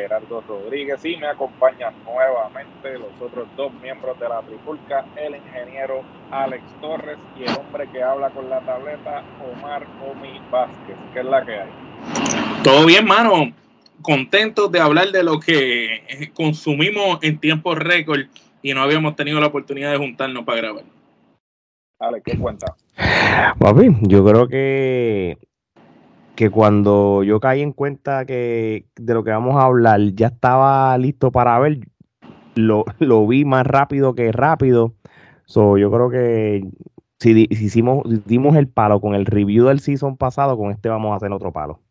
Gerardo Rodríguez y me acompañan nuevamente los otros dos miembros de la Trifulca, el ingeniero Alex Torres y el hombre que habla con la tableta, Omar Omi Vázquez, que es la que hay. Todo bien, mano. Contentos de hablar de lo que consumimos en tiempo récord y no habíamos tenido la oportunidad de juntarnos para grabar. Alex, ¿qué cuenta? Papi, yo creo que, que cuando yo caí en cuenta que de lo que vamos a hablar ya estaba listo para ver, lo, lo vi más rápido que rápido. So, yo creo que si, si hicimos, si dimos el palo con el review del season pasado, con este vamos a hacer otro palo.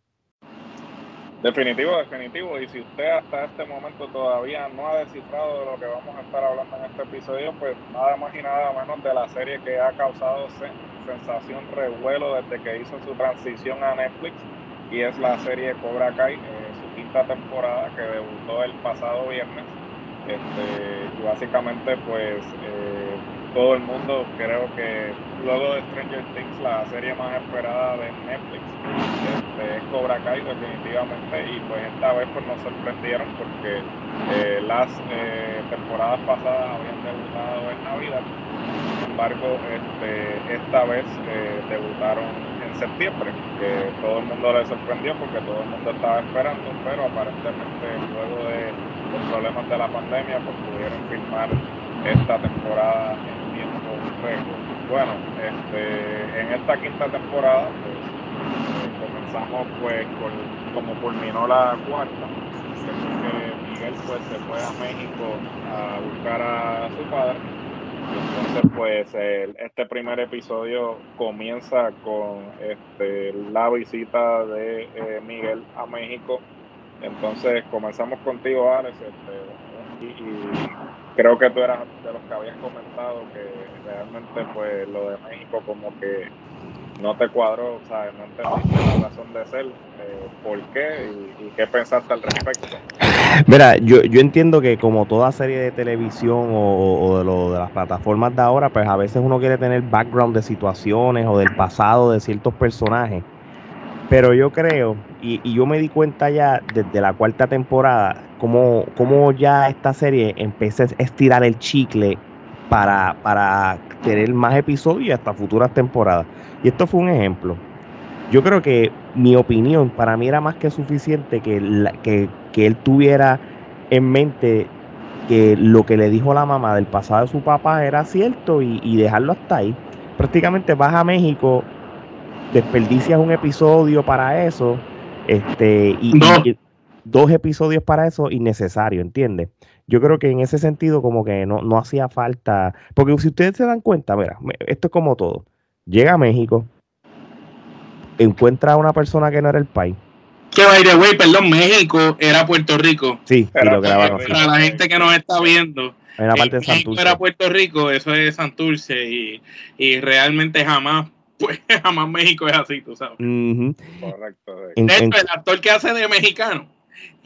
Definitivo, definitivo. Y si usted hasta este momento todavía no ha descifrado de lo que vamos a estar hablando en este episodio, pues nada más y nada menos de la serie que ha causado se- sensación revuelo desde que hizo su transición a Netflix y es la serie Cobra Kai, eh, su quinta temporada que debutó el pasado viernes. Este, y básicamente pues eh, todo el mundo creo que luego de Stranger Things la serie más esperada de Netflix Cobra Kai definitivamente y pues esta vez pues nos sorprendieron porque eh, las eh, temporadas pasadas habían debutado en Navidad. Sin embargo este, esta vez eh, debutaron en septiembre que todo el mundo le sorprendió porque todo el mundo estaba esperando pero aparentemente luego de los problemas de la pandemia pues pudieron filmar esta temporada en tiempo récord bueno este, en esta quinta temporada pues comenzamos pues con como culminó la cuarta que Miguel pues se fue a México a buscar a su padre. Entonces pues el- este primer episodio comienza con este la visita de eh, Miguel a México. Entonces comenzamos contigo Alex este, y, y creo que tú eras de los que habías comentado que realmente pues lo de México como que no te cuadró, o sea, no entendiste la razón de ser, eh, por qué y, y qué pensaste al respecto. Mira, yo, yo entiendo que como toda serie de televisión o, de, lo, de las plataformas de ahora, pues a veces uno quiere tener background de situaciones o del pasado de ciertos personajes. Pero yo creo, y, y yo me di cuenta ya desde la cuarta temporada, como, como ya esta serie empecé a estirar el chicle para, para tener más episodios y hasta futuras temporadas. Y esto fue un ejemplo. Yo creo que mi opinión para mí era más que suficiente que, la- que, que él tuviera en mente que lo que le dijo la mamá del pasado de su papá era cierto y, y dejarlo hasta ahí. Prácticamente vas a México, desperdicias un episodio para eso, este, y, dos episodios para eso innecesario, ¿entiendes? Yo creo que en ese sentido como que no, no hacía falta, porque si ustedes se dan cuenta, mira, esto es como todo. Llega a México, encuentra a una persona que no era el país. Que by the way, perdón, México era Puerto Rico. Sí, y Era lo grabaron. Para la gente que nos está viendo, En la parte de México Santurce. era Puerto Rico, eso es Santurce y, y realmente jamás, pues jamás México es así, tú sabes. Ujú. Correcto. sí. En- De hecho, en- el actor que hace de mexicano,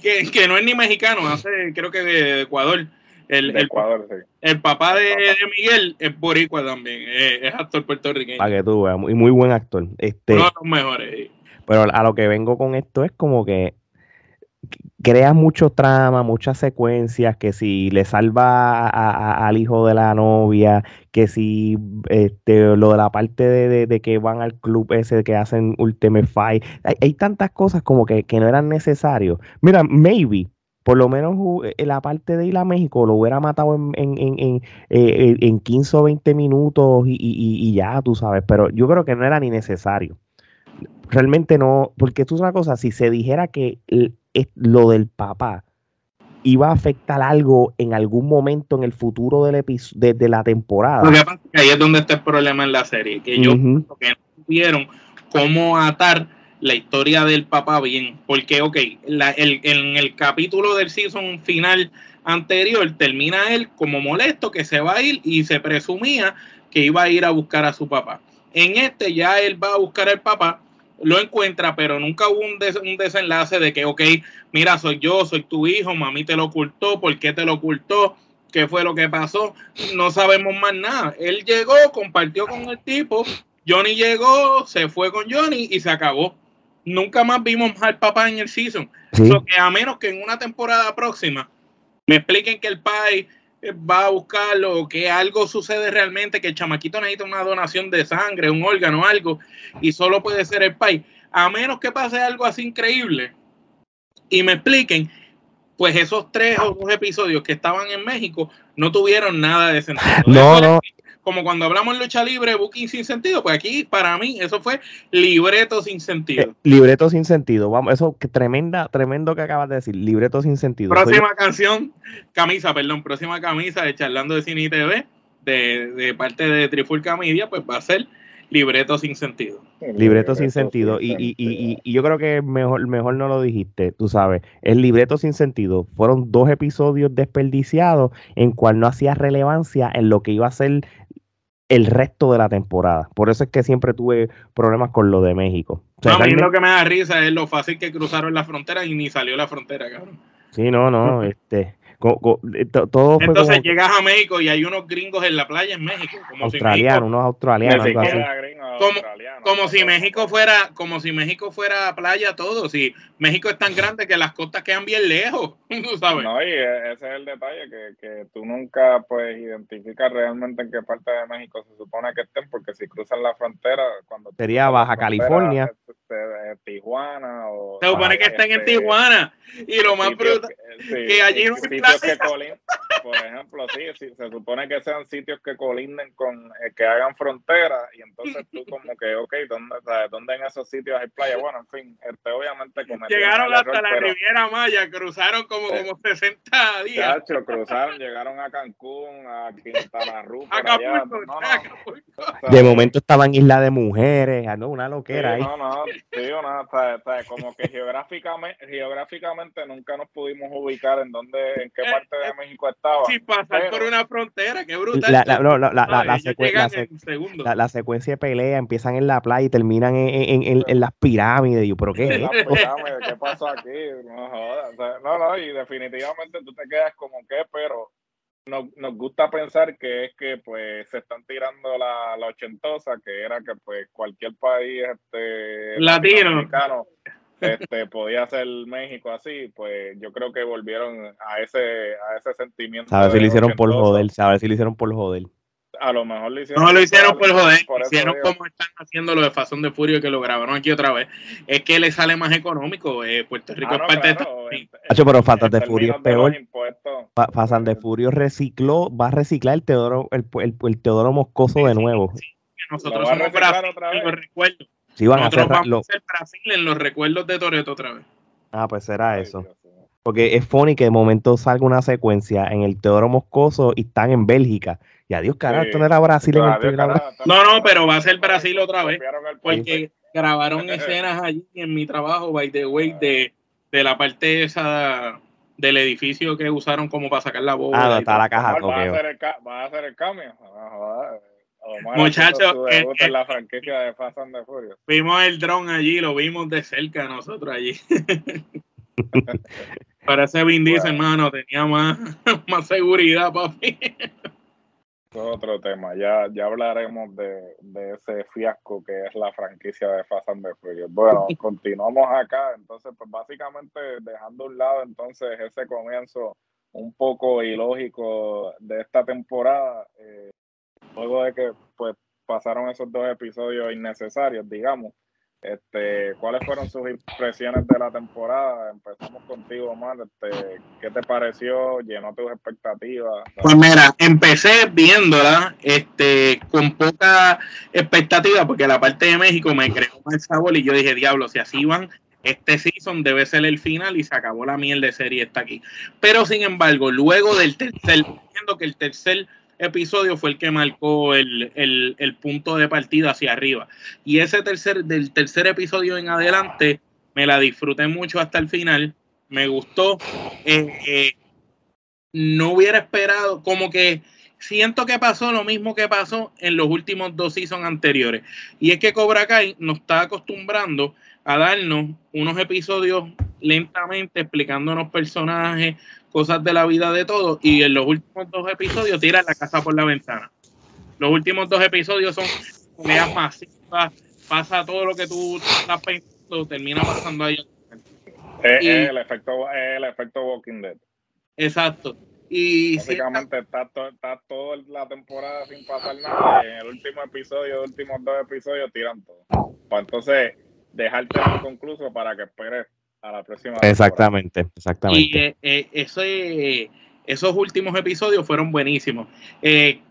que, que no es ni mexicano, hace creo que de Ecuador. El, De el, Ecuador, sí. el papá de, de Miguel es boricua también, eh, es actor puertorriqueño. para que tú veas, muy, muy buen actor. Este, Uno de los mejores. pero a lo que vengo con esto es como que crea mucho trama, muchas secuencias, que si le salva a- al hijo de la novia, que si este, lo de la parte de, que van al club ese que hacen Ultimate Fight, hay, tantas cosas como que, no eran necesarios. Mira, maybe, por lo menos hu- eh, la parte de ir a México lo hubiera matado en, en, en, en, eh, en 15 o 20 minutos y, ya, tú sabes, pero yo creo que no era ni necesario. Realmente no, porque tú sabes una cosa, si se dijera que es- lo del papá iba a afectar algo en algún momento en el futuro del episodio de, la temporada. Lo que pasa es que ahí es donde está el problema en la serie, que ellos que no supieron cómo atar la historia del papá bien, porque, ok, el, en el capítulo del season final anterior termina él como molesto que se va a ir y se presumía que iba a ir a buscar a su papá. En este ya él va a buscar al papá, lo encuentra, pero nunca hubo un, un, desenlace de que, ok, mira, soy yo, soy tu hijo, mami te lo ocultó, ¿por qué te lo ocultó? ¿Qué fue lo que pasó? No sabemos más nada. Él llegó, compartió con el tipo, Johnny llegó, se fue con Johnny y se acabó. Nunca más vimos al papá en el season. que a menos que en una temporada próxima me expliquen que el pai va a buscarlo o que algo sucede realmente, que el chamaquito necesita una donación de sangre, un órgano, algo, y solo puede ser el pai. A menos que pase algo así increíble y me expliquen, pues esos tres o dos episodios que estaban en México no tuvieron nada de sentido. No, no como cuando hablamos en lucha libre, booking sin sentido, pues aquí para mí eso fue libreto sin sentido. Eh, libreto sin sentido, vamos, eso que tremenda, tremendo que acabas de decir, libreto sin sentido. Próxima canción, camisa, perdón, próxima camisa de Charlando de Cine y TV, de, parte de Trifulca Media, pues va a ser libreto sin sentido. Libreto sin sentido. Y, y, y, y, yo creo que mejor, mejor no lo dijiste, tú sabes. El libreto sin sentido fueron dos episodios desperdiciados en cual no hacía relevancia en lo que iba a ser el resto de la temporada. Por eso es que siempre tuve problemas con lo de México. a mí lo que me da risa es lo fácil que cruzaron la frontera y ni salió la frontera, cabrón. Sí, no, no, este, eh, todo Entonces llegas a México y hay unos gringos en la playa en México. Como australianos, unos australianos. como, si México fuera, como si México fuera playa todo. Si México es tan grande que las costas quedan bien lejos, tú sabes. No, y e, ese es el detalle, que, que tú nunca pues identificas realmente en qué parte de México se supone que estén, porque si cruzan la frontera, cuando... Sería Baja California. Tijuana o... Se supone que estén en Tijuana. Y lo más brutal, que allí no que por ejemplo, sí, se supone que sean sitios que colinden con, eh, que hagan frontera y entonces tú como que, ok, ¿dónde, ¿dónde en esos sitios hay playa? Bueno, en fin, este, obviamente Llegaron hasta la Riviera Maya, cruzaron como, como 60 días. cruzaron, llegaron a Cancún, a Quintana Roo, De momento estaban en Isla de Mujeres, ah, ¿no? Una loquera ahí. No, no, tío, nada, como que geográficamente, geográficamente nunca nos pudimos ubicar en dónde, en qué eh, parte de eh, México estaba. Sin pasar por una frontera, qué brutal. La, la, la, la, la, secuencia de pelea empiezan en la playa y terminan en, en, en, las pirámides. Yo, ¿pero qué ¿Qué pasó aquí? No jodas. no, no, y definitivamente tú te quedas como que, pero nos, nos gusta pensar que es que pues se están tirando la, la ochentosa, que era que pues cualquier país este latino este, podía ser México así, pues yo creo que volvieron a ese, a ese sentimiento. A ver si lo hicieron por joder, a ver si lo hicieron por joder. A lo mejor lo hicieron. No lo hicieron por joder, hicieron como están haciendo lo de Fazón de Furio que lo grabaron aquí otra vez. Es que le sale más económico. Eh, Puerto Rico es parte de esto. pero Fazón de Furio es peor. Fazón de Furio recicló, va a reciclar el Teodoro, el, el, Teodoro Moscoso de nuevo. nosotros somos Brasil, lo recuerdo. Sí, van a hacer, vamos a Brasil en los recuerdos de Toreto otra vez. Ah, pues será eso. Porque es funny que de momento salga una secuencia en el Teodoro Moscoso y están en Bélgica. Y adiós, carajo, esto no era Brasil en el No, no, pero va a ser Brasil otra vez. Porque grabaron escenas allí en mi trabajo, by the way, de, de la parte esa del edificio que usaron como para sacar la bola. Ah, está la caja. Va, a hacer el, va a hacer el cambio. Muchachos, en la franquicia de Fast and the Furious. Vimos el dron allí, lo vimos de cerca nosotros allí. Parece Vin Diesel, hermano, tenía más, más seguridad, papi. Otro tema, ya, ya hablaremos de, de, ese fiasco que es la franquicia de Fast and the Furious. Bueno, continuamos acá, entonces, pues básicamente dejando a un lado entonces ese comienzo un poco ilógico de esta temporada, eh, luego de que pues pasaron esos dos episodios innecesarios, digamos. Este, ¿cuáles fueron sus impresiones de la temporada? Empezamos contigo, Omar. Este, ¿Qué te pareció? ¿Llenó tus expectativas? Pues mira, empecé viéndola este, con poca expectativa porque la parte de México me creó mal sabor y yo dije, diablo, si así van este season debe ser el final y se acabó la miel de serie está aquí. Pero sin embargo, luego del tercer, viendo que el tercer episodio fue el que marcó el, punto de partida hacia arriba. Y ese tercer, del tercer episodio en adelante, me la disfruté mucho hasta el final. Me gustó. Eh, eh, no hubiera esperado, como que siento que pasó lo mismo que pasó en los últimos dos seasons anteriores. Y es que Cobra Kai nos está acostumbrando a darnos unos episodios lentamente explicándonos personajes, cosas de la vida de todos. Y en los últimos dos episodios tira la casa por la ventana. Los últimos dos episodios son peleas masivas, pasa todo lo que tú estás pensando, termina pasando ahí. Es, el, efecto, el efecto Walking Dead. Exacto. Y Básicamente está, está toda la temporada sin pasar nada. Y en el último episodio, los últimos dos episodios, tiran todo. Pues entonces, dejarte inconcluso para que esperes a la próxima. Exactamente, exactamente. Y eh, eh, esos últimos episodios fueron buenísimos. Eh,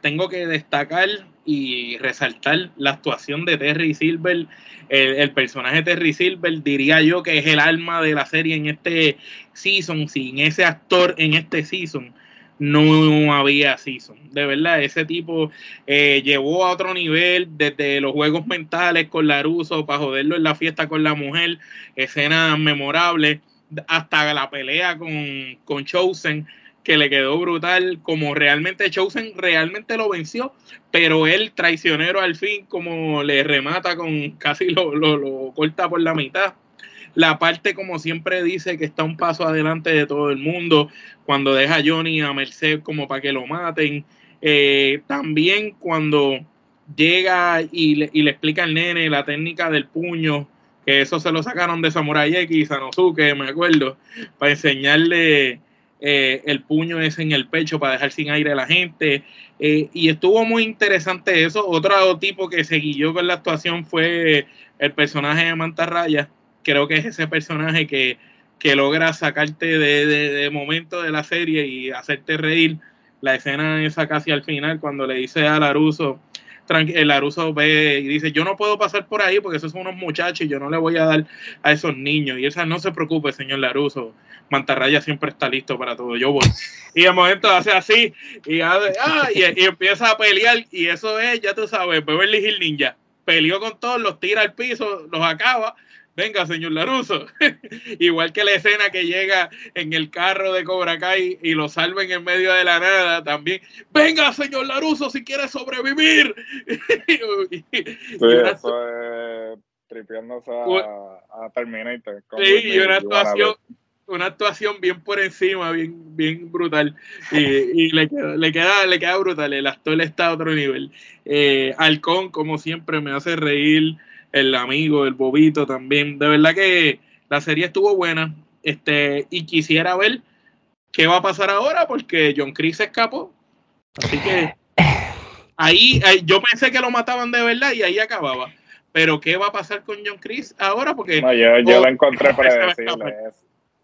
tengo que destacar y resaltar la actuación de Terry Silver. El, personaje de Terry Silver diría yo que es el alma de la serie en este season. Sin ese actor en este season no había season. De verdad, ese tipo eh, llevó a otro nivel desde los juegos mentales con Laruso para joderlo en la fiesta con la mujer, escenas memorables, hasta la pelea con, con Chosen que le quedó brutal, como realmente Chosen realmente lo venció, pero él traicionero al fin como le remata con casi lo, lo, corta por la mitad. La parte, como siempre dice, que está un paso adelante de todo el mundo, cuando deja a Johnny a Merced como para que lo maten. Eh, también cuando llega y le, y explica al nene la técnica del puño, que eso se lo sacaron de Samurai X, Sanosuke, me acuerdo, para enseñarle eh, el puño es en el pecho para dejar sin aire a la gente. Eh, y estuvo muy interesante eso. Otro tipo que se guió con la actuación fue el personaje de Mantarraya. Creo que es ese personaje que, que logra sacarte de, de, momento de la serie y hacerte reír. La escena esa casi al final, cuando le dice a Laruso, el Laruso ve y dice, yo no puedo pasar por ahí porque esos son unos muchachos y yo no le voy a dar a esos niños. Y esa no se preocupe, señor Laruso Mantarraya siempre está listo para todo. Yo voy. Y de momento hace así y, ah, y, empieza a pelear. Y eso es, ya tú sabes, Beverly Hill Ninja. Peleó con todos, los tira al piso, los acaba. Venga, señor Laruso. Igual que la escena que llega en el carro de Cobra Kai y lo salven en medio de la nada también. Venga, señor Laruso, si quiere sobrevivir. sí, eso es tripeándose a, a Terminator. Sí, y una actuación una actuación bien por encima, bien, bien brutal. Y, le, queda, le, queda, le queda brutal. El actor está a otro nivel. Eh, Halcón, como siempre, me hace reír. El amigo, el bobito también. De verdad que la serie estuvo buena. Este, y quisiera ver qué va a pasar ahora, porque John Chris escapó. Así que ahí, yo pensé que lo mataban de verdad y ahí acababa. Pero ¿qué va a pasar con John Chris ahora? Porque no, yo, yo lo encontré predecible.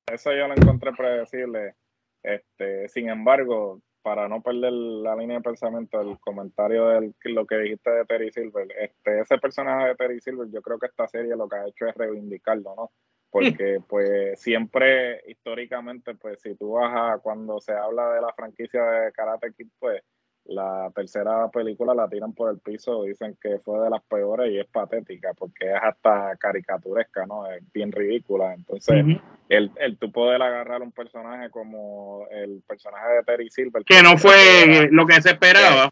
Eso yo lo encontré predecible. Este, sin embargo, para no perder la línea de pensamiento, el comentario de lo que dijiste de Terry Silver, este, ese personaje de Terry Silver, yo creo que esta serie lo que ha hecho es reivindicarlo, ¿no? Porque pues siempre históricamente, pues si tú vas a cuando se habla de la franquicia de Karate Kid, pues la tercera película la tiran por el piso, dicen que fue de las peores y es patética porque es hasta caricaturesca, ¿no? Es bien ridícula. Entonces, el, el tú poder agarrar un personaje como el personaje de Terry Silver. Que, no fue lo que se esperaba.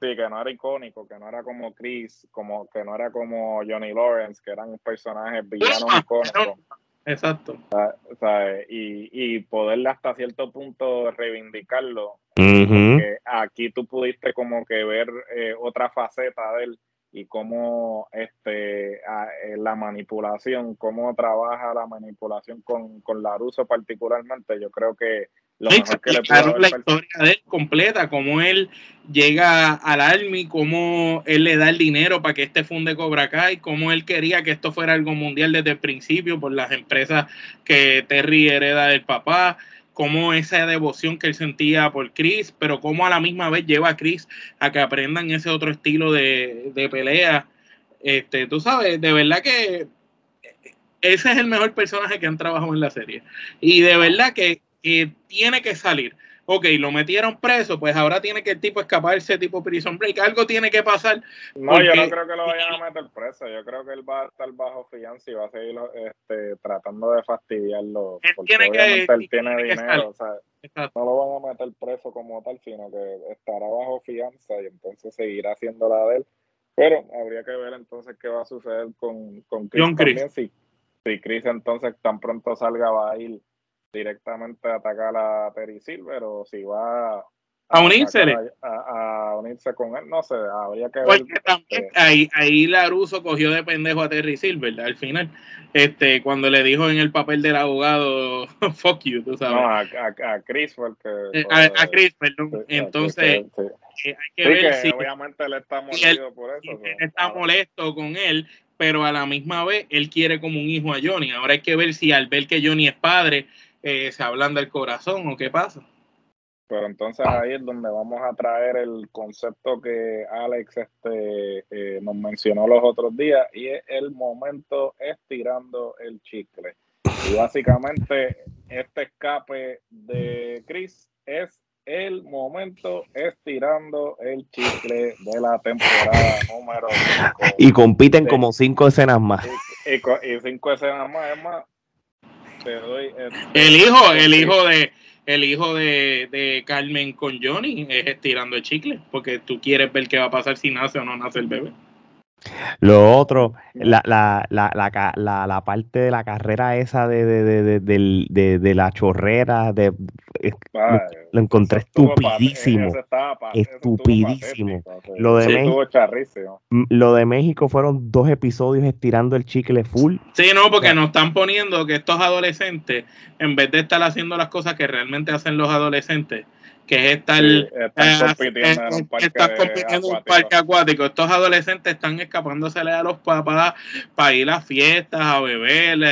sí, que no era icónico, que no era como Chris, como que no era como Johnny Lawrence, que eran personajes villanos icónicos. Exacto. y, y poderle hasta cierto punto reivindicarlo. porque aquí tú pudiste como que ver eh, otra faceta de él y cómo este eh, la manipulación, cómo trabaja la manipulación con, con Laruso particularmente, yo creo que lo mejor que le la historia de él completa, cómo él llega al Army, cómo él le da el dinero para que este funde Cobra Kai, cómo él quería que esto fuera algo mundial desde el principio por las empresas que Terry hereda del papá, cómo esa devoción que él sentía por Chris, pero cómo a la misma vez lleva a Chris a que aprendan ese otro estilo de, pelea. Este, tú sabes, de verdad que ese es el mejor personaje que han trabajado en la serie. Y de verdad que, tiene que salir. Ok, lo metieron preso, pues ahora tiene que el tipo escaparse tipo prison break. Algo tiene que pasar. No, yo no creo que lo vayan a meter preso. Yo creo que él va a estar bajo fianza y va a seguir este, tratando de fastidiarlo. Él tiene que, él tiene, dinero. O sea, no lo van a meter preso como tal, sino que estará bajo fianza y entonces seguirá haciendo la de él. Pero habría que ver entonces qué va a suceder con, con Chris, también, Si, si Chris entonces tan pronto salga va a ir directamente a atacar a Terry Silver o si va a, unirse a, unirse con él, no sé, habría que ver. También, este, ahí, ahí Laruso cogió de pendejo a Terry Silver al final, este, cuando le dijo en el papel del abogado, fuck you, tú sabes. No, a, a, Chris fue el que. Eh, a, Chris, perdón. Entonces, eh, hay que ver si. Obviamente él está molesto por eso. Él está molesto con él, pero a la misma vez él quiere como un hijo a Johnny. Ahora hay que ver si al ver que Johnny es padre, eh, se hablan del corazón o qué pasa. Pero entonces ahí es donde vamos a traer el concepto que Alex este, eh, nos mencionó los otros días y es el momento estirando el chicle. Y básicamente este escape de Chris es el momento estirando el chicle de la temporada número 5. Y compiten como cinco escenas más. Y, cinco escenas más, es más. Doy el hijo, el hijo de el hijo de, de, Carmen con Johnny es estirando el chicle, porque tú quieres ver qué va a pasar si nace o no nace el bebé. Lo otro, la, la, la, la, la parte de la carrera esa de, de, de, de la chorrera, de, lo, encontré estupidísimo. estupidísimo. Lo de, México, lo de México fueron dos episodios estirando el chicle full. Sí, no, porque nos están poniendo que estos adolescentes, en vez de estar haciendo las cosas que realmente hacen los adolescentes, que es estar eh, compitiendo, en, un parque acuático. Estos adolescentes están escapándosele a los papás para ir a fiestas, a beber.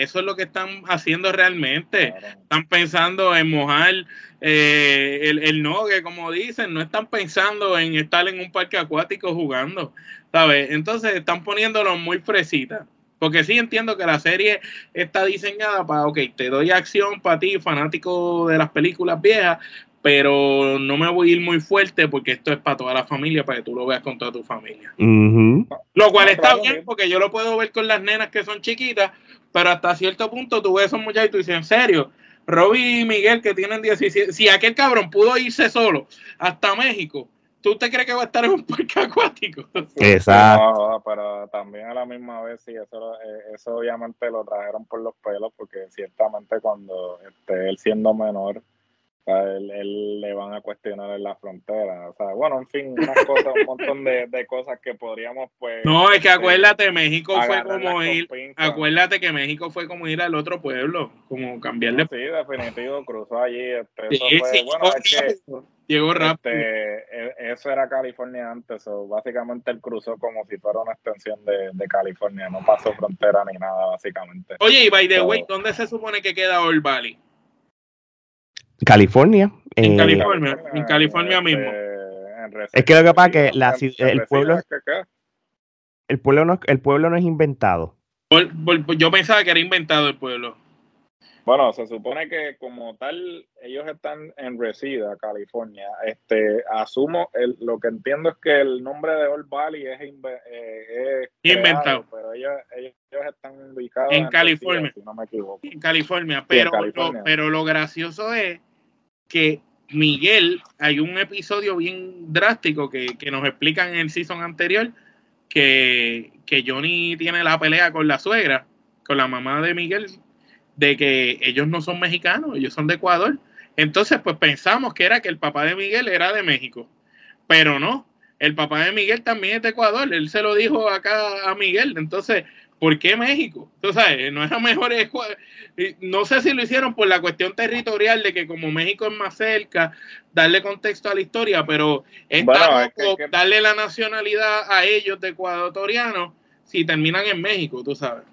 Eso es lo que están haciendo realmente. Están pensando en mojar eh, el, el nogue, como dicen. No están pensando en estar en un parque acuático jugando. ¿sabes? Entonces están poniéndolo muy fresitas. Porque sí entiendo que la serie está diseñada para, ok, te doy acción para ti, fanático de las películas viejas, pero no me voy a ir muy fuerte porque esto es para toda la familia, para que tú lo veas con toda tu familia. Lo cual está bien porque yo lo puedo ver con las nenas que son chiquitas, pero hasta cierto punto tú ves a esos muchachos y tú dices, en serio, Robbie y Miguel que tienen 17, si aquel cabrón pudo irse solo hasta México, ¿tú te crees que va a estar en un parque acuático? Exacto. pero también a la misma vez, sí, eso, eh, eso obviamente lo trajeron por los pelos, porque ciertamente cuando este, él siendo menor, él, le van a cuestionar en la frontera. O sea, bueno, en fin, unas cosas, un montón de, de, cosas que podríamos, pues. No, es que este, acuérdate, México fue como ir. Acuérdate que México fue como ir al otro pueblo, como cambiarle. Sí, definitivo, cruzó allí. Este, eso fue, bueno, es que. Llegó rápido. Este, e, eso era California antes, o básicamente él cruzó como si fuera una extensión de, de, California, no pasó frontera ni nada, básicamente. Oye, y by the way, ¿dónde se supone que queda Old Valley? California. En eh, California, en California este, mismo. Es que lo que pasa es que la, el pueblo el pueblo no el pueblo no es inventado. Yo pensaba que era inventado el pueblo. Bueno, se supone que como tal ellos están en Resida, California. Este, asumo, el, lo que entiendo es que el nombre de Old Valley es, eh, inventado, pero ellos, ellos, están ubicados en, California, si no me equivoco. En California, pero, Lo, pero lo gracioso es que Miguel, hay un episodio bien drástico que, que nos explican en el season anterior que, que Johnny tiene la pelea con la suegra, con la mamá de Miguel, de que ellos no son mexicanos, ellos son de Ecuador. Entonces, pues pensamos que era que el papá de Miguel era de México, pero no, el papá de Miguel también es de Ecuador, él se lo dijo acá a Miguel, entonces, ¿por qué México? Tú sabes, no era mejor, no sé si lo hicieron por la cuestión territorial de que como México es más cerca, darle contexto a la historia, pero es darle la nacionalidad a ellos de ecuatorianos si terminan en México, tú sabes.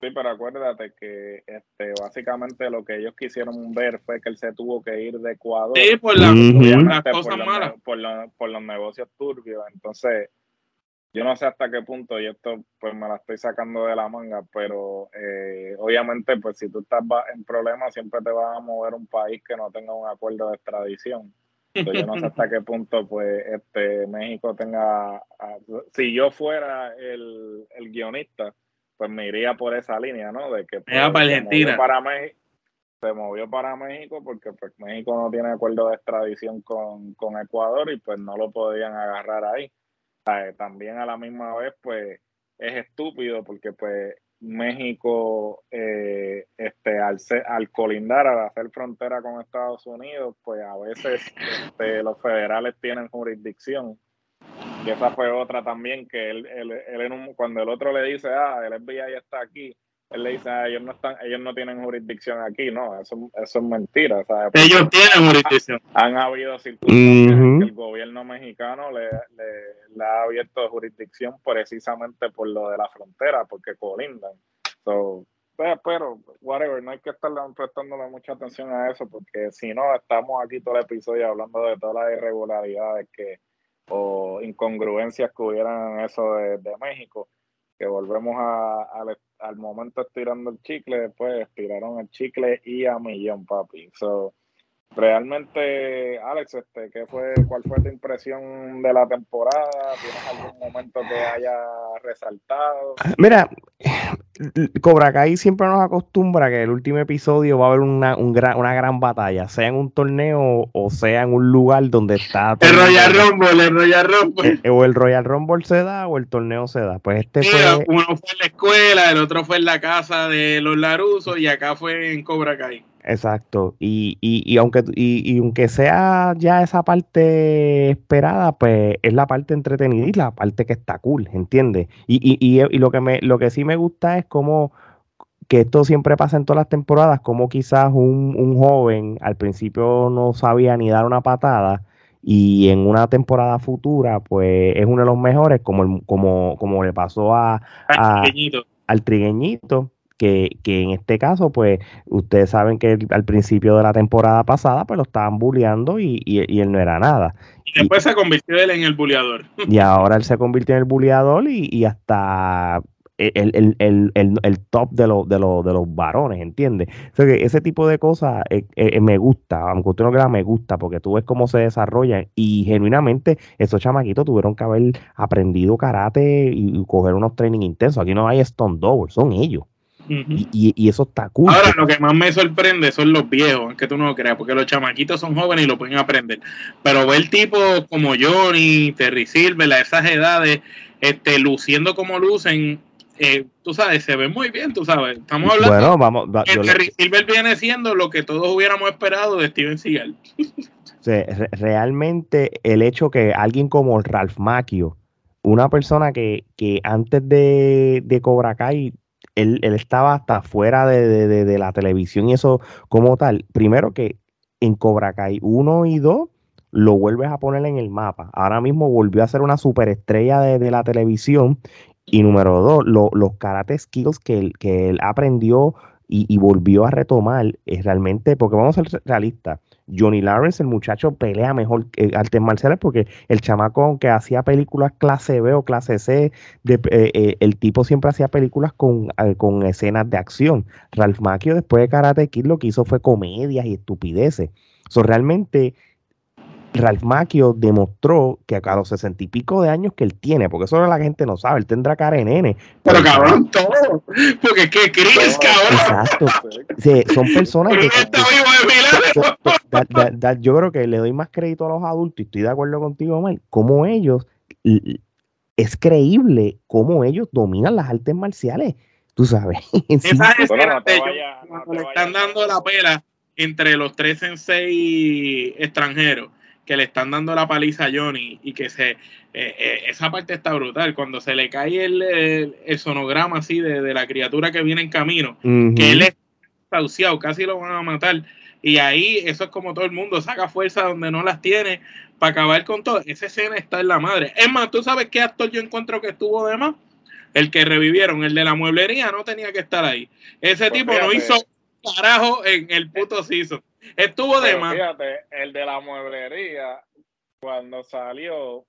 Sí, pero acuérdate que este, básicamente lo que ellos quisieron ver fue que él se tuvo que ir de Ecuador. Sí, por, las cosas malas. Por, los negocios turbios. Entonces, yo no sé hasta qué punto, y esto pues me la estoy sacando de la manga, pero eh, obviamente pues si tú estás en problemas siempre te vas a mover un país que no tenga un acuerdo de extradición. yo no sé hasta qué punto pues este México tenga, si yo fuera el, guionista, pues me iría por esa línea, ¿no? De que pues, para Argentina. Para México, se movió para México porque pues México no tiene acuerdo de extradición con, con Ecuador y pues no lo podían agarrar ahí también a la misma vez, pues es estúpido porque pues México, eh, este, al, al colindar, al hacer frontera con Estados Unidos, pues a veces este, los federales tienen jurisdicción. Y esa fue otra también que él, él, cuando el otro le dice, ah, el FBI está aquí, él le dice, ah, ellos no están, ellos no tienen jurisdicción aquí, no, eso, eso es mentira. Ellos tienen jurisdicción. Han habido circunstancias que el gobierno mexicano le, le, ha abierto jurisdicción precisamente por lo de la frontera, porque colindan. So, pues, pero, whatever, no hay que estar prestándole mucha atención a eso, porque si no, estamos aquí todo el episodio hablando de todas las irregularidades que o incongruencias que hubieran en eso de, México que volvemos a, al momento estirando el chicle, después estiraron el chicle y a millón, papi. So, realmente, Alex, este, ¿qué fue, ¿cuál fue tu impresión de la temporada? ¿Tienes algún momento que haya resaltado? Mira, Cobra Kai siempre nos acostumbra que el último episodio va a haber una, una gran batalla, sea en un torneo o sea en un lugar donde está... El Royal Rumble, el Royal Rumble. Eh, o el Royal Rumble se da o el torneo se da. Pues este fue... Uno fue en la escuela, el otro fue en la casa de los Larusos y acá fue en Cobra Kai. Exacto. Y, y, y aunque y, aunque sea ya esa parte esperada, pues es la parte entretenida y la parte que está cool, ¿entiendes? Y, y, lo que me, lo que sí me gusta es como que esto siempre pasa en todas las temporadas, como quizás un, un joven al principio no sabía ni dar una patada y en una temporada futura, pues es uno de los mejores, como, como, como le pasó a, al trigueñito que, en este caso, pues, ustedes saben que al principio de la temporada pasada, pues lo estaban bulleando y, él no era nada. Y después se convirtió él en el bulleador. Y ahora él se convirtió en el bulleador y, hasta el, el, top de, los de, los de los varones, ¿entiendes? que ese tipo de cosas eh, eh, me gusta, aunque usted no crea, me gusta, porque tú ves cómo se desarrollan y genuinamente esos chamaquitos tuvieron que haber aprendido karate y, coger unos training intensos. Aquí no hay Stone Double, son ellos y, eso está cool. Ahora, lo que más me sorprende son los viejos, aunque tú no lo creas, porque los chamaquitos son jóvenes y lo pueden aprender. Pero ver tipos como Johnny, Terry Silver, a esas edades, este, luciendo como lucen, eh, tú sabes, se ve muy bien, tú sabes. Estamos hablando bueno, vamos, que Terry Silver viene siendo lo que todos hubiéramos esperado de Steven Seagal. realmente el hecho que alguien como Ralph Macchio, una persona que, que antes de, de Cobra Kai él, estaba hasta fuera de, la televisión y eso como tal. Primero que en Cobra Kai 1 y 2 lo vuelves a poner en el mapa. Ahora mismo volvió a ser una superestrella de, la televisión. Y número dos, los karate skills que él, que él aprendió y, y, volvió a retomar es realmente, porque vamos a ser realistas, Johnny Lawrence, el muchacho, pelea mejor que artes marciales porque el chamaco que hacía películas clase B o clase C, de, eh, eh, el tipo siempre hacía películas con, eh, con escenas de acción. Ralph Macchio después de Karate Kid lo que hizo fue comedias y estupideces. So, realmente Ralph Macchio demostró que a los sesenta y pico de años que él tiene, porque eso la gente no sabe, él tendrá cara de nene. Pero, cabrón, todo. Porque qué Chris, cabrón. Exacto. Sí, son personas que. yo creo que le doy más crédito a los adultos y estoy de acuerdo contigo, Mike, como ellos. Es creíble cómo ellos dominan las artes marciales. Tú sabes. Le están dando la pela entre los tres en seis extranjeros que le están dando la paliza a Johnny y que se eh, eh, esa parte está brutal cuando se le cae el, el, sonograma así de, la criatura que viene en camino que él es sauciado, casi lo van a matar. Y ahí eso es como todo el mundo saca fuerza donde no las tiene para acabar con todo. Esa escena está en la madre. Es más, ¿tú sabes qué actor yo encuentro que estuvo de más? el que revivieron, el de la mueblería no tenía que estar ahí. Ese pues tipo no hizo carajo en el puto season Estuvo de más. Fíjate, el de la mueblería, cuando salió,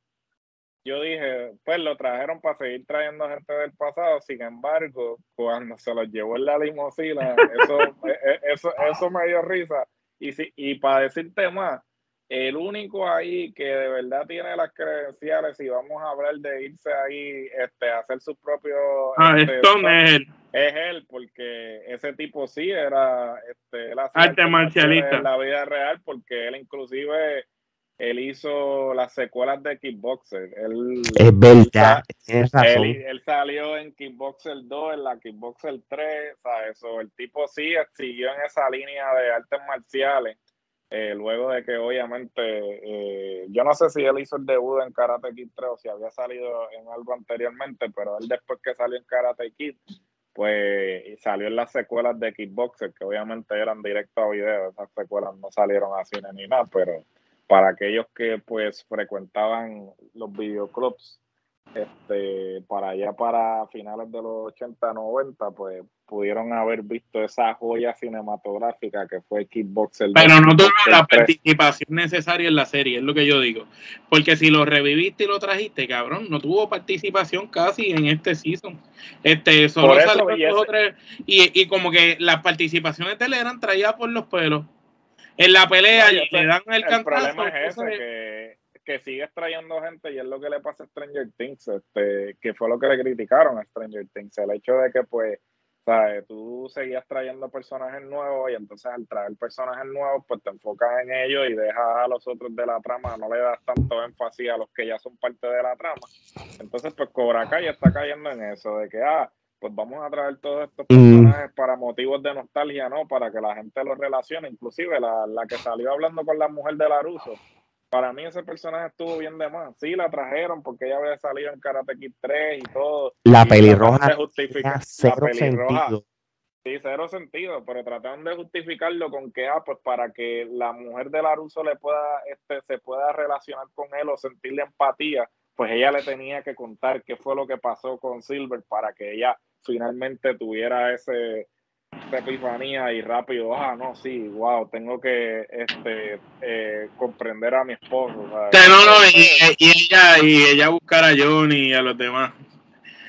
yo dije, pues lo trajeron para seguir trayendo gente del pasado, sin embargo, cuando se los llevó en la limosina, eso, e, e, eso, eso me dio risa. Y, si, y para decirte más, el único ahí que de verdad tiene las credenciales y vamos a hablar de irse ahí este, a hacer su propio ah, este, es él. es él porque ese tipo sí era este arte marcialista. en la vida real porque él inclusive él hizo las secuelas de Kickboxer. Él, es verdad él, él, salió en Kickboxer 2 en la Kickboxer 3 o sea, eso el tipo sí siguió en esa línea de artes marciales eh, luego de que obviamente, eh, yo no sé si él hizo el debut en Karate Kid 3 o si había salido en algo anteriormente, pero él después que salió en Karate Kid, pues salió en las secuelas de Kickboxer, que obviamente eran directo a video, esas secuelas no salieron a cine ni nada, pero para aquellos que pues frecuentaban los videoclubs este, para allá para finales de los 80, 90, pues pudieron haber visto esa joya cinematográfica que fue Kickboxer. Pero no tuvo la participación necesaria en la serie, es lo que yo digo. Porque si lo reviviste y lo trajiste, cabrón, no tuvo participación casi en este season. Este, solo salió y, y, como que las participaciones de él eran traídas por los pelos. En la pelea le dan el, el problema es ese, que que sigue trayendo gente y es lo que le pasa a Stranger Things, este, que fue lo que le criticaron a Stranger Things, el hecho de que pues, ¿sabes? tú seguías trayendo personajes nuevos y entonces al traer personajes nuevos pues te enfocas en ellos y dejas a los otros de la trama, no le das tanto énfasis a los que ya son parte de la trama. Entonces pues Cobra Kai está cayendo en eso, de que, ah, pues vamos a traer todos estos mm. personajes para motivos de nostalgia, ¿no? Para que la gente los relacione, inclusive la, la que salió hablando con la mujer de Laruso para mí ese personaje estuvo bien de más. Sí, la trajeron porque ella había salido en Karate Kid 3 y todo. La pelirroja justifica. Cero sentido. Sí, cero sentido, pero trataron de justificarlo con que, ah, pues para que la mujer de Laruso le pueda, este, se pueda relacionar con él o sentirle empatía, pues ella le tenía que contar qué fue lo que pasó con Silver para que ella finalmente tuviera ese, epifanía y rápido, ah, no, sí, wow, tengo que este, eh, comprender a mi esposo. no, no, y, ella, y ella buscar a Johnny y a los demás.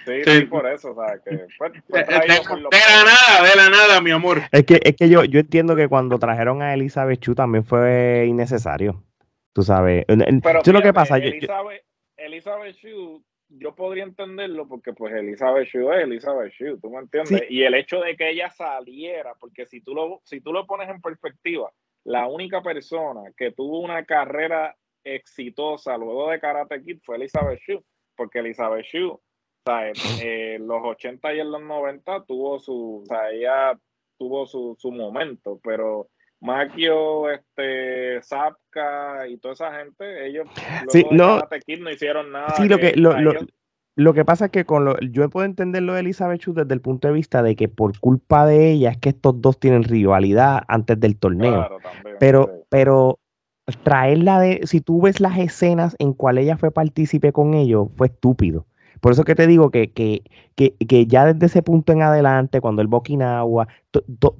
Sí, sí, por eso, o sea, que fue, de, la nada, de la nada, mi amor. Es que, es que yo, yo entiendo que cuando trajeron a Elizabeth Chu también fue innecesario. Tú sabes. Pero lo que pasa. Elizabeth, Elizabeth Chu yo podría entenderlo porque pues Elizabeth Shue es Elizabeth Shue, ¿tú me entiendes? Y el hecho de que ella saliera, porque si tú, lo, si tú lo pones en perspectiva, la única persona que tuvo una carrera exitosa luego de Karate Kid fue Elizabeth Shue, porque Elizabeth Shue, sea, en los 80 y en los 90 tuvo su, o sea, ella tuvo su, su momento, pero Maquio, este, Zapka y toda esa gente, ellos sí, no, no hicieron nada. Sí, lo que, lo, lo, que pasa es que con lo, yo puedo entender lo de Elizabeth Chu desde el punto de vista de que por culpa de ella es que estos dos tienen rivalidad antes del torneo. pero, pero traerla de, si tú ves las escenas en cual ella fue partícipe con ellos, fue estúpido. Por eso que te digo que, que, que, que ya desde ese punto en adelante, cuando el Bokinagua,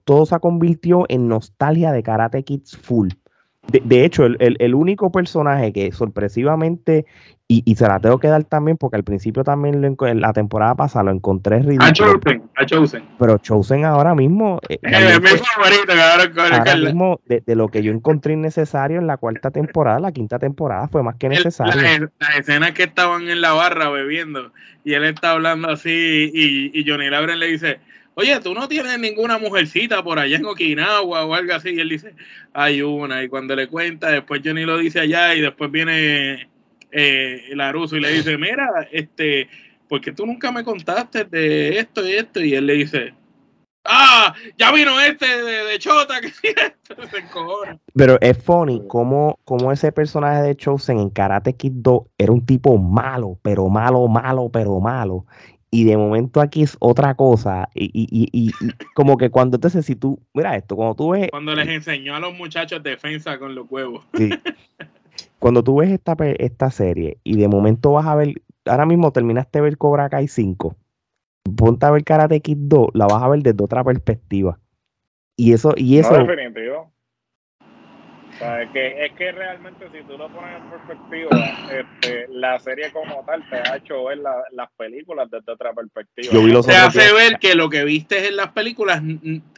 todo se convirtió en nostalgia de Karate Kids full. De, hecho, el, el, único personaje que sorpresivamente, y, y, se la tengo que dar también, porque al principio también lo, la temporada pasada lo encontré ridículo. A Chosen, a Chosen. Pero Chosen ahora mismo. Eh, eh, ahora, mismo, de, de, lo que yo encontré innecesario en la cuarta temporada, la quinta temporada fue más que necesario. Las escenas que estaban en la barra bebiendo, y él está hablando así, y, y Johnny Labren le dice oye, tú no tienes ninguna mujercita por allá en Okinawa o algo así. Y él dice, hay una. Y cuando le cuenta, después Johnny lo dice allá y después viene eh, Laruso y le dice, mira, este, ¿por qué tú nunca me contaste de esto y esto? Y él le dice, ah, ya vino este de, Chota, que esto se Pero es funny como, como ese personaje de Chosen en Karate Kid 2 era un tipo malo, pero malo, malo, pero malo y de momento aquí es otra cosa. Y, y, y, como que cuando entonces, si tú, mira esto, cuando tú ves. Cuando les enseñó a los muchachos defensa con los huevos. Sí. cuando tú ves esta, esta serie y de momento vas a ver, ahora mismo terminaste de ver Cobra Kai 5, ponte a ver Karate Kid 2, la vas a ver desde otra perspectiva. Y eso, y eso. Es, que, es que realmente si tú lo pones en perspectiva, este, la serie como tal te ha hecho ver las películas desde otra perspectiva. te hace ver que lo que viste en las películas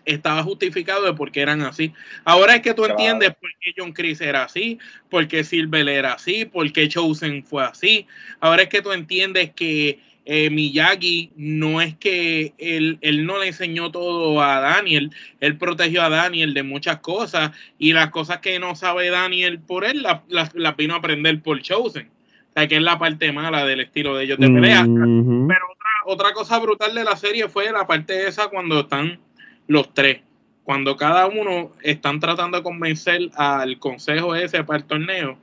estaba justificado de por qué eran así. Ahora es que tú entiendes por qué John Chris era así, por qué Silver era así, por qué Chosen fue así. Ahora es que tú entiendes que eh, Miyagi no es que él, él, no le enseñó todo a Daniel, él protegió a Daniel de muchas cosas y las cosas que no sabe Daniel por él las, vino a aprender por Chosen. O sea, que es la parte mala del estilo de ellos de pelea. Pero otra, otra cosa brutal de la serie fue la parte esa cuando están los tres. Cuando cada uno están tratando de convencer al consejo ese para el torneo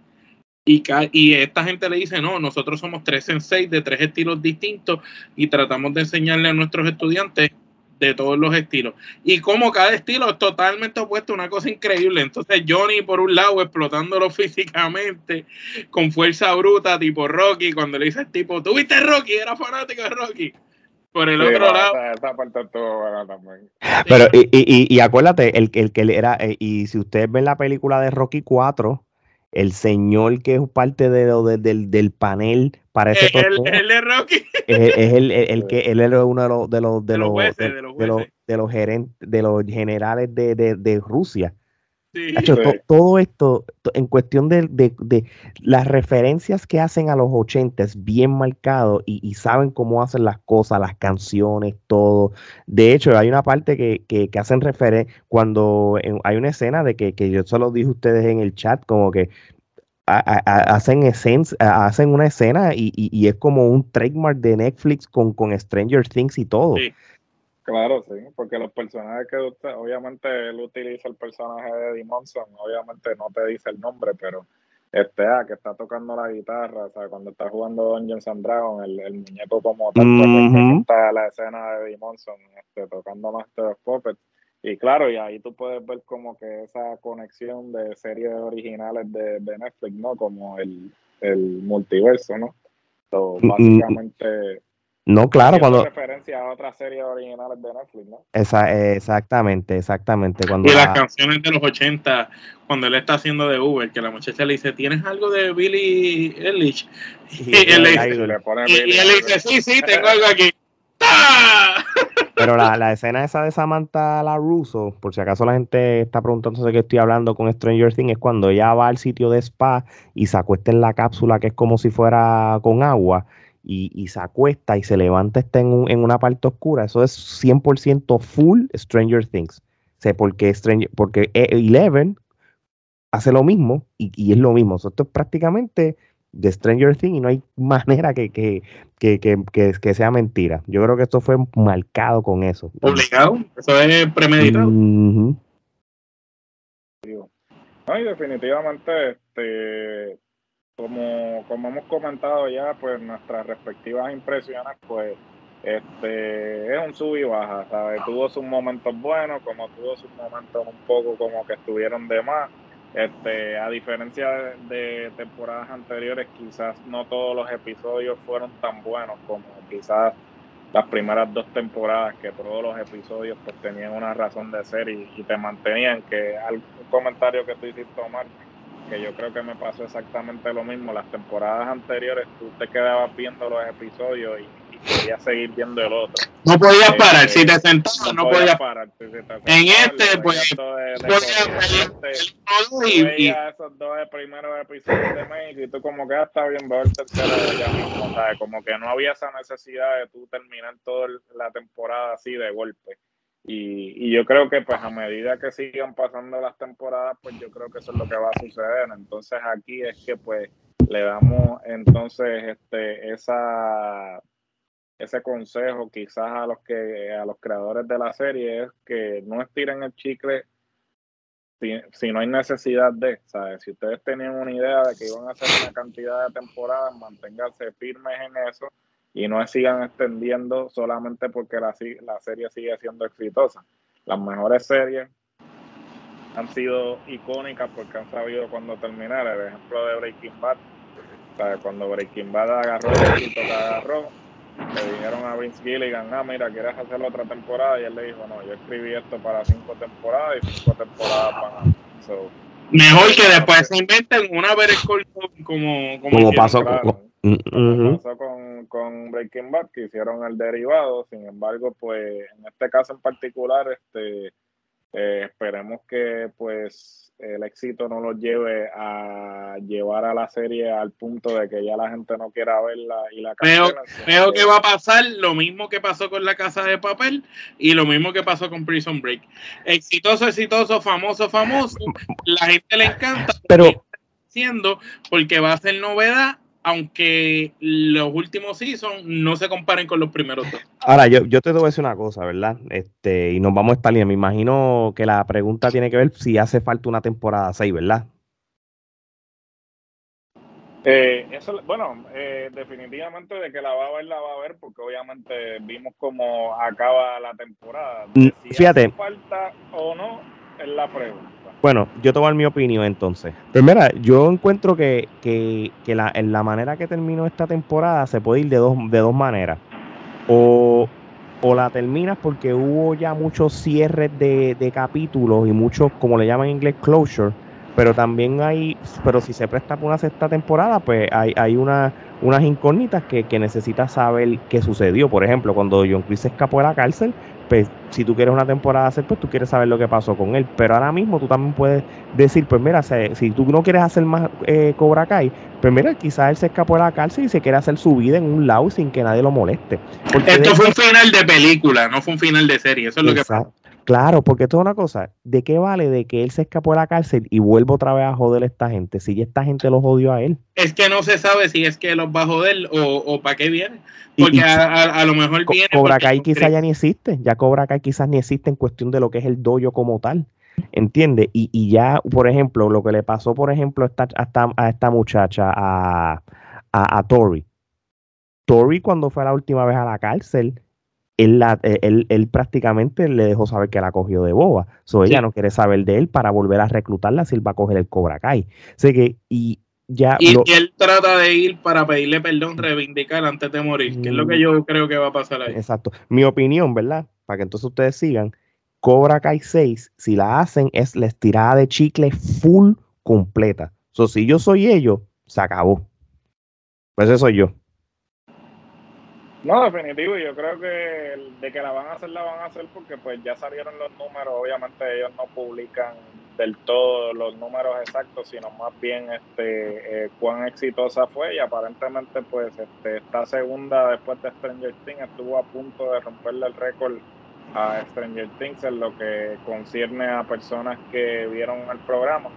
y, esta gente le dice, no, nosotros somos tres en seis de tres estilos distintos y tratamos de enseñarle a nuestros estudiantes de todos los estilos. Y como cada estilo es totalmente opuesto, una cosa increíble. Entonces Johnny por un lado explotándolo físicamente, con fuerza bruta, tipo Rocky, cuando le dice el tipo, ¿tú viste Rocky? Era fanático de Rocky. Por el otro lado. Pero, y, y, acuérdate, el, el que era, eh, y si ustedes ven la película de Rocky 4, el señor que es parte de lo, del, del, panel para ese el, el, el Rocky. Es, el, el, que él es uno de los de los de los, de los, de los, gerentes de los generales de, de, de Rusia todo esto, en cuestión de, de, las referencias que hacen a los 80 es bien marcado y, saben cómo hacen las cosas, las canciones, todo. De hecho, hay una parte que, que, hacen referencia cuando hay una escena de que, que yo solo dije a ustedes en el chat, como que hacen, hacen una escena y, y, es como un trademark de Netflix con, con Stranger Things y todo. Claro, sí, porque los personajes que usted, obviamente él utiliza el personaje de Eddie Monson, obviamente no te dice el nombre, pero este, ah, que está tocando la guitarra, o sea, cuando está jugando Dungeons and Dragons, el, el muñeco como tal, uh está la escena de Eddie Monson este, tocando Master of Puppets. Y claro, y ahí tú puedes ver como que esa conexión de series originales de, de Netflix, ¿no? Como el, el multiverso, ¿no? So, básicamente no, claro, cuando. referencia a otras series originales de Netflix, ¿no? Esa, exactamente, exactamente. Cuando y las canciones de los 80, cuando él está haciendo de Uber, que la muchacha le dice, ¿tienes algo de Billy Eilish? Y, él le dice, sí, sí, tengo algo aquí. Pero la, la, escena esa de Samantha La Russo, por si acaso la gente está preguntando de qué estoy hablando con Stranger Things, es cuando ella va al sitio de spa y se acuesta en la cápsula que es como si fuera con agua y, se acuesta y se levanta está en, en, una parte oscura, eso es 100% full Stranger Things. sé porque, Stranger, porque Eleven hace lo mismo y, es lo mismo. Esto es prácticamente de Stranger Things y no hay manera que, que, que, que, sea mentira. Yo creo que esto fue marcado con eso. Obligado, eso es premeditado. definitivamente este, como, como hemos comentado ya, pues nuestras respectivas impresiones, pues este es un sub y baja, ¿sabes? Tuvo sus momentos buenos, como tuvo sus momentos un poco como que estuvieron de más. Este, a diferencia de, temporadas anteriores, quizás no todos los episodios fueron tan buenos como quizás las primeras dos temporadas, que todos los episodios pues tenían una razón de ser y, y te mantenían, que algún comentario que tú hiciste, Omar, que yo creo que me pasó exactamente lo mismo. Las temporadas anteriores tú te quedabas viendo los episodios y, querías seguir viendo el otro. No podías parar, si te sentabas no, podías parar. en este, pues, y, y, esos dos primeros episodios de México y tú como que hasta bien ver el tercero ya mismo, ¿sabes? Como que no había esa necesidad de tú terminar toda la temporada así de golpe. Y, yo creo que pues a medida que sigan pasando las temporadas, pues yo creo que eso es lo que va a suceder. Entonces aquí es que pues le damos entonces este esa ese consejo quizás a los que a los creadores de la serie es que no estiren el chicle si, si no hay necesidad de, ¿sabes? Si ustedes tenían una idea de que iban a hacer una cantidad de temporadas, manténganse firmes en eso y no sigan extendiendo solamente porque la, la serie sigue siendo exitosa. Las mejores series han sido icónicas porque han sabido cuándo terminar. El ejemplo de Breaking Bad, cuando Breaking Bad agarró el éxito que agarró, le dijeron a Vince Gilligan, ah, mira, ¿quieres hacer otra temporada? Y él le dijo, no, yo escribí esto para cinco temporadas y cinco temporadas para... So, Mejor que después se inventen una ver como, como, como pasó con, con, Breaking Bad, que hicieron el derivado. Sin embargo, pues en este caso en particular, este eh, esperemos que pues el éxito no los lleve a llevar a la serie al punto de que ya la gente no quiera verla y la Creo, creo que va a pasar lo mismo que pasó con La Casa de Papel y lo mismo que pasó con Prison Break. Exitoso, exitoso, famoso, famoso. La gente le encanta. Pero siendo porque va a ser novedad aunque los últimos seasons no se comparen con los primeros dos. Ahora, yo, yo te a decir una cosa, ¿verdad? Este, y nos vamos a estar bien. Me imagino que la pregunta tiene que ver si hace falta una temporada 6, ¿verdad? Eh, eso, bueno, eh, definitivamente de que la va a ver, la va a ver, porque obviamente vimos cómo acaba la temporada. Mm, si Fíjate. Hace falta o no, es la pregunta. Bueno, yo te mi opinión entonces. Pues mira, yo encuentro que, que, que la, en la manera que terminó esta temporada se puede ir de dos, de dos maneras. O, o la terminas porque hubo ya muchos cierres de, de capítulos y muchos, como le llaman en inglés, closure. Pero también hay, pero si se presta para una sexta temporada, pues hay, hay una, unas incógnitas que, que necesitas saber qué sucedió. Por ejemplo, cuando John Chris escapó de la cárcel, pues si tú quieres una temporada hacer, pues tú quieres saber lo que pasó con él. Pero ahora mismo tú también puedes decir, pues mira, si tú no quieres hacer más eh, Cobra Kai, pues mira, quizás él se escapó de la cárcel y se quiere hacer su vida en un lado sin que nadie lo moleste. Esto fue un final de película, no fue un final de serie, eso es lo que pasa. Claro, porque esto es una cosa, ¿de qué vale de que él se escapó de la cárcel y vuelva otra vez a joder a esta gente? Si ya esta gente lo jodió a él. Es que no se sabe si es que los va a joder o, para qué viene. Porque a, lo mejor viene. Cobra Kai quizás ya ni existe, ya Cobra Kai quizás ni existe en cuestión de lo que es el dojo como tal. ¿Entiendes? Y, y ya, por ejemplo, lo que le pasó, por ejemplo, a esta, a esta, muchacha, a, a, a Tori. Tori, cuando fue la última vez a la cárcel, eh, él, él, prácticamente le dejó saber que la cogió de boba. So, ella no quiere saber de él para volver a reclutarla si él va a coger el Cobra Kai. Así que, y ya. Y, él trata de ir para pedirle perdón, reivindicar antes de morir, que es lo que mm. yo creo que va a pasar ahí. Exacto. Mi opinión, ¿verdad? Para que entonces ustedes sigan. Cobra Kai 6, si la hacen, es la estirada de chicle full completa. So, si yo soy ellos, se acabó. Pues eso soy yo. No, definitivo, yo creo que de que la van a hacer, la van a hacer porque pues ya salieron los números, obviamente ellos no publican del todo los números exactos, sino más bien este eh, cuán exitosa fue y aparentemente pues este, esta segunda después de Stranger Things estuvo a punto de romperle el récord a Stranger Things en lo que concierne a personas que vieron el programa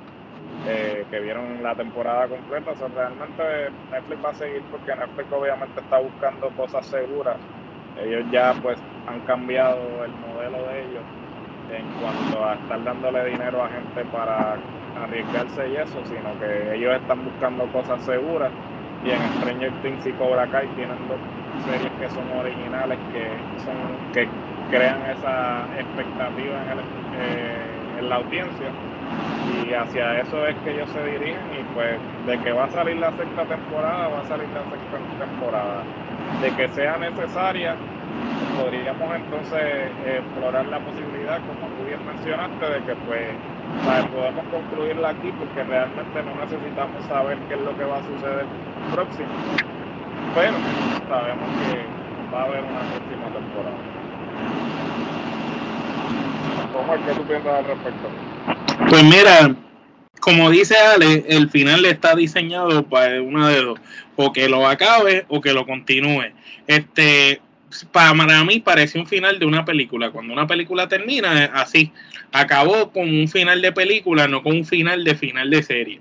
eh, que vieron la temporada completa. O sea, realmente Netflix va a seguir porque Netflix obviamente está buscando cosas seguras. Ellos ya pues han cambiado el modelo de ellos en cuanto a estar dándole dinero a gente para arriesgarse y eso, sino que ellos están buscando cosas seguras y en Stranger Things y Cobra Kai tienen dos series que son originales que son que crean esa expectativa en, eh, en la audiencia y hacia eso es que ellos se dirigen y pues de que va a salir la sexta temporada, va a salir la sexta temporada. De que sea necesaria, podríamos entonces explorar la posibilidad, como tú bien mencionaste, de que pues podemos concluirla aquí porque realmente no necesitamos saber qué es lo que va a suceder próximo. Pero sabemos que va a haber una próxima temporada. ¿Cómo es que tú piensas al respecto? Pues mira, como dice Ale, el final está diseñado para una de dos, o que lo acabe o que lo continúe. Este, para mí pareció un final de una película. Cuando una película termina, así, acabó con un final de película, no con un final de final de serie.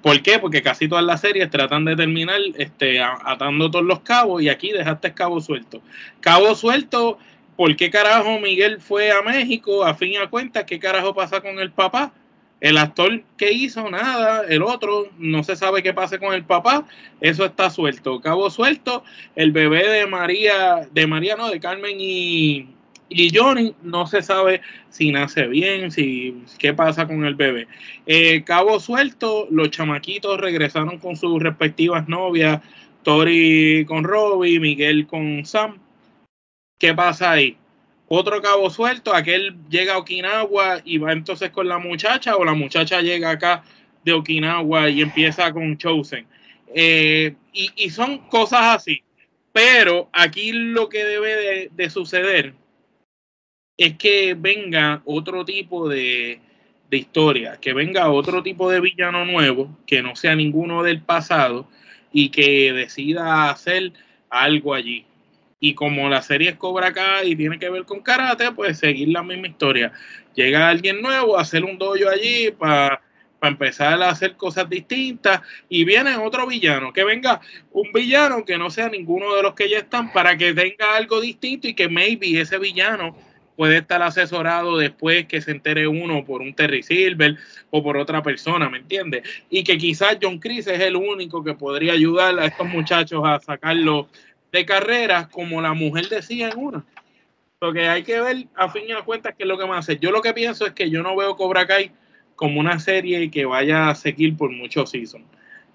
¿Por qué? Porque casi todas las series tratan de terminar este, atando todos los cabos y aquí dejaste cabo suelto. Cabo suelto ¿por qué carajo Miguel fue a México? A fin y a cuentas, ¿qué carajo pasa con el papá? El actor que hizo, nada. El otro, no se sabe qué pasa con el papá. Eso está suelto. Cabo suelto. El bebé de María, de María, no, de Carmen y, y Johnny, no se sabe si nace bien, si qué pasa con el bebé. Eh, cabo suelto, los chamaquitos regresaron con sus respectivas novias. Tori con Robbie, Miguel con Sam ¿Qué pasa ahí? otro cabo suelto, aquel llega a Okinawa y va entonces con la muchacha, o la muchacha llega acá de Okinawa y empieza con Chosen. Eh, y, son cosas así. Pero aquí lo que debe de, suceder es que venga otro tipo de, de, historia, que venga otro tipo de villano nuevo, que no sea ninguno del pasado y que decida hacer algo allí. Y como la serie es Cobra Kai y tiene que ver con karate, pues seguir la misma historia. Llega alguien nuevo a hacer un dojo allí para empezar a hacer cosas distintas y viene otro villano, que venga un villano que no sea ninguno de los que ya están para que tenga algo distinto y que maybe ese villano puede estar asesorado después que se entere uno por un Terry Silver o por otra persona, ¿me entiendes? Y que quizás John Chris es el único que podría ayudar a estos muchachos a sacarlo de carreras, como la mujer decía en una. Porque hay que ver a fin y cuentas qué es lo que va a hacer. Yo lo que pienso es que yo no veo Cobra Kai como una serie que vaya a seguir por muchos seasons.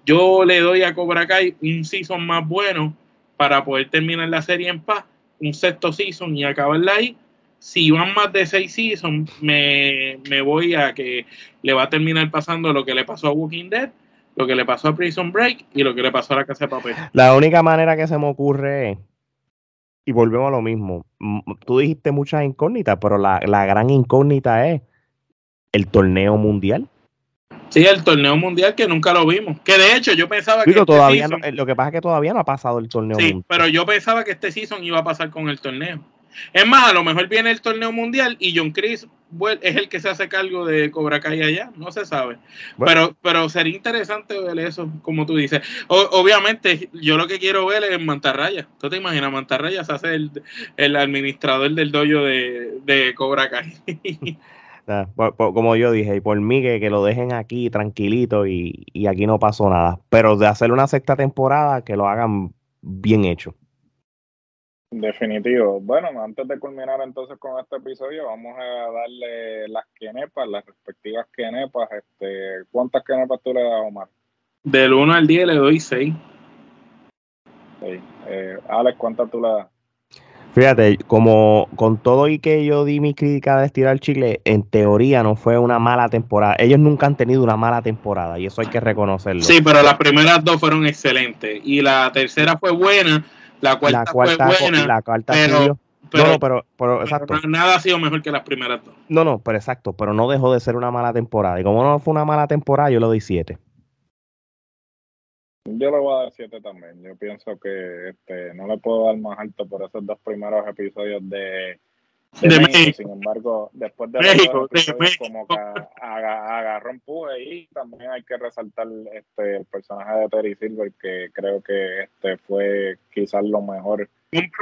Yo le doy a Cobra Kai un season más bueno para poder terminar la serie en paz, un sexto season y acabarla ahí. Si van más de seis seasons, me, voy a que le va a terminar pasando lo que le pasó a Walking Dead, lo que le pasó a Prison Break y lo que le pasó a la Casa de Papel. La única manera que se me ocurre y volvemos a lo mismo, tú dijiste muchas incógnitas, pero la, la gran incógnita es el torneo mundial. Sí, el torneo mundial que nunca lo vimos. Que de hecho yo pensaba que. Este todavía eh, lo que pasa es que todavía no ha pasado el torneo sí, pero yo pensaba que este season iba a pasar con el torneo. Es más, a lo mejor viene el torneo mundial y John Chris es el que se hace cargo de Cobra Kai allá, no se sabe. Pero, pero sería interesante ver eso, como tú dices. obviamente, yo lo que quiero ver es Mantarraya. ¿Tú te imaginas? Mantarraya se hace el, el administrador del dojo de, de Cobra Kai. como yo dije, y por mí que, lo dejen aquí tranquilito y, aquí no pasó nada. Pero de hacer una sexta temporada, que lo hagan bien hecho. Definitivo. Bueno, antes de culminar entonces con este episodio, vamos a darle las quenepas, las respectivas quenepas. Este, ¿Cuántas quenepas tú le das, Omar? Del 1 al 10 le doy 6. Eh, Alex, ¿cuántas tú le das? Fíjate, como con todo y que yo di mi crítica de estirar Chile, en teoría no fue una mala temporada. Ellos nunca han tenido una mala temporada y eso hay que reconocerlo. Sí, pero las primeras dos fueron excelentes y la tercera fue buena, la cuarta, fue buena, la cuarta pero, no, pero, pero, exacto. nada ha sido mejor que las primeras dos. No, no, pero exacto, pero no dejó de ser una mala temporada. Y como no fue una mala temporada, yo le doy siete. Yo le voy a dar 7 también. Yo pienso que este, no le puedo dar más alto por esos dos primeros episodios de, México. Sin embargo, después de México, como que agarró empuje y también hay que resaltar este el personaje de Terry Silver que creo que este fue quizás lo mejor.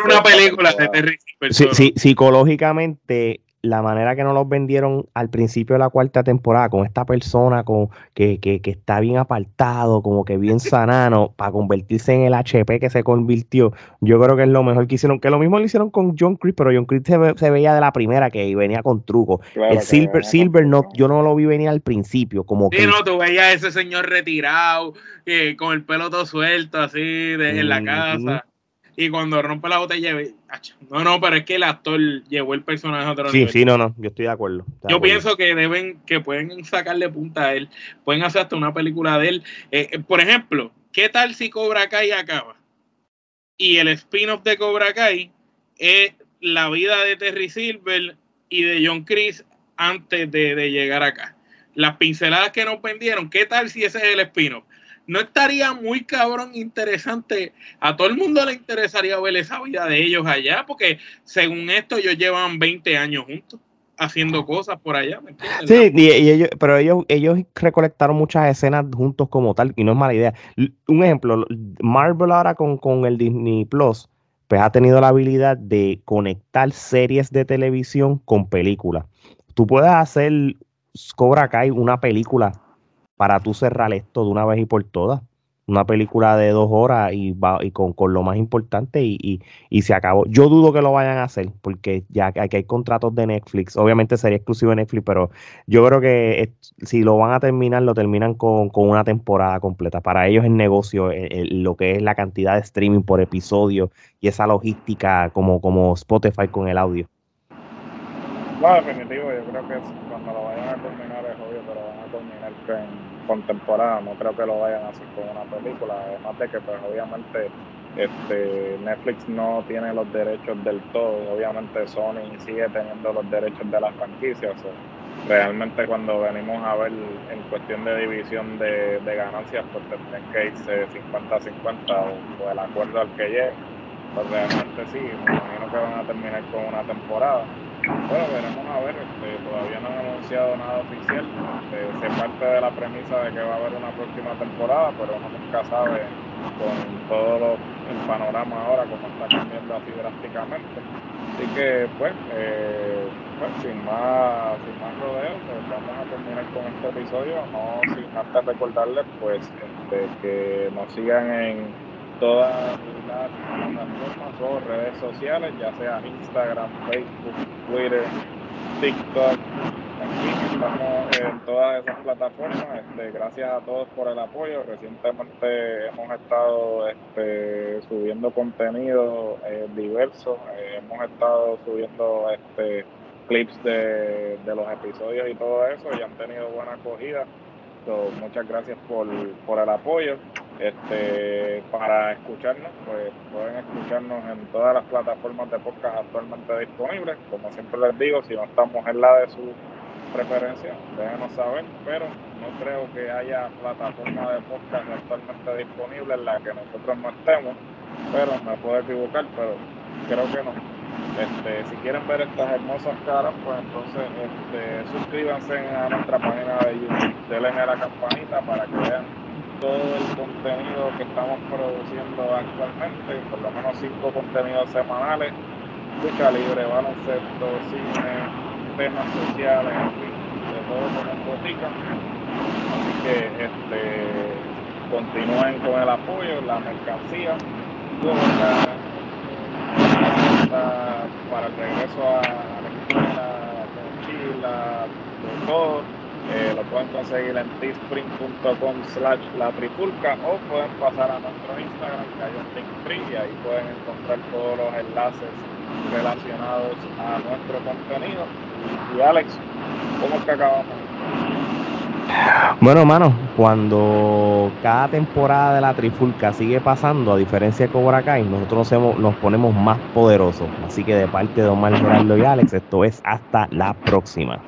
Una película de Terry Silver. Sí, sí, psicológicamente la manera que nos los vendieron al principio de la cuarta temporada, con esta persona con, que, que, que está bien apartado, como que bien sanano, para convertirse en el HP que se convirtió, yo creo que es lo mejor que hicieron. Que lo mismo lo hicieron con John Chris, pero John Chris se, veía de la primera que venía con truco. el Silver, Silver no, yo no lo vi venir al principio, como sí, no, tú veías a ese señor retirado, eh, con el pelo todo suelto, así, de, en la casa. Y cuando rompe la botella, no, no, pero es que el actor llevó el personaje a otro Sí, sí, no, no, yo estoy de acuerdo. yo pienso que deben, que pueden sacarle punta a él, pueden hacer hasta una película de él. Eh, eh, por ejemplo, ¿qué tal si Cobra Kai acaba? Y el spin-off de Cobra Kai es la vida de Terry Silver y de John Chris antes de, de llegar acá. Las pinceladas que nos vendieron, ¿qué tal si ese es el spin-off? No estaría muy cabrón interesante. A todo el mundo le interesaría ver esa vida de ellos allá, porque según esto ellos llevan 20 años juntos haciendo cosas por allá. sí, y, ellos, pero ellos, ellos recolectaron muchas escenas juntos como tal, y no es mala idea. Un ejemplo, Marvel ahora con, con el Disney Plus, pues ha tenido la habilidad de conectar series de televisión con películas. Tú puedes hacer Cobra Kai una película para tú cerrar esto de una vez y por todas. Una película de dos horas y, va, y con, lo más importante y, se acabó. Yo dudo que lo vayan a hacer porque ya aquí hay contratos de Netflix. Obviamente sería exclusivo de Netflix, pero yo creo que si lo van a terminar, lo terminan con, una temporada completa. Para ellos es negocio lo que es la cantidad de streaming por episodio y esa logística como, como Spotify con el audio. No, definitivo, yo creo que cuando lo vayan a terminar es obvio que lo van a terminar con temporada, no creo que lo vayan a hacer con una película, además de que pues obviamente este Netflix no tiene los derechos del todo, obviamente Sony sigue teniendo los derechos de las franquicias, realmente cuando venimos a ver en cuestión de división de, ganancias, pues tendrían que irse 50-50 o, el acuerdo al que llegue, pues realmente sí, me imagino que van a terminar con una temporada. Bueno, veremos a ver, este, todavía no han anunciado nada oficial, este, se parte de la premisa de que va a haber una próxima temporada, pero uno nunca sabe con todo el panorama ahora como está cambiando así drásticamente. Así que pues, eh, pues sin más sin más rodeos, pues, vamos a terminar con este episodio, no sin antes recordarles pues este, que nos sigan en todas las plataformas o redes sociales, ya sea Instagram, Facebook, Twitter, TikTok. Estamos en todas esas plataformas. Este, gracias a todos por el apoyo. Recientemente hemos estado este, subiendo contenido eh, diverso. Eh, hemos estado subiendo este, clips de, de, los episodios y todo eso y han tenido buena acogida. Muchas gracias por, por el apoyo. Este, para escucharnos, pues pueden escucharnos en todas las plataformas de podcast actualmente disponibles. Como siempre les digo, si no estamos en la de su preferencia, déjenos saber, pero no creo que haya plataforma de podcast actualmente disponible en la que nosotros no estemos, pero me puedo equivocar, pero creo que no. Este, si quieren ver estas hermosas caras, pues entonces este, suscríbanse a nuestra página de YouTube, denle a la campanita para que vean todo el contenido que estamos produciendo actualmente, por lo menos cinco contenidos semanales, lucha libre, baloncesto, cine, temas sociales, en fin, de todo como botica. Así que este continúen con el apoyo, la mercancía, para el regreso a la escuela, la mochila, todo eh, lo pueden conseguir en teespring.com slash la trifulca o pueden pasar a nuestro Instagram que hay un link free y ahí pueden encontrar todos los enlaces relacionados a nuestro contenido. Y Alex, ¿cómo es que acabamos? Bueno, hermano, cuando cada temporada de la Trifulca sigue pasando, a diferencia de Cobra Kai, nosotros nos, nos ponemos más poderosos. Así que de parte de Omar Gerardo y Alex, esto es hasta la próxima.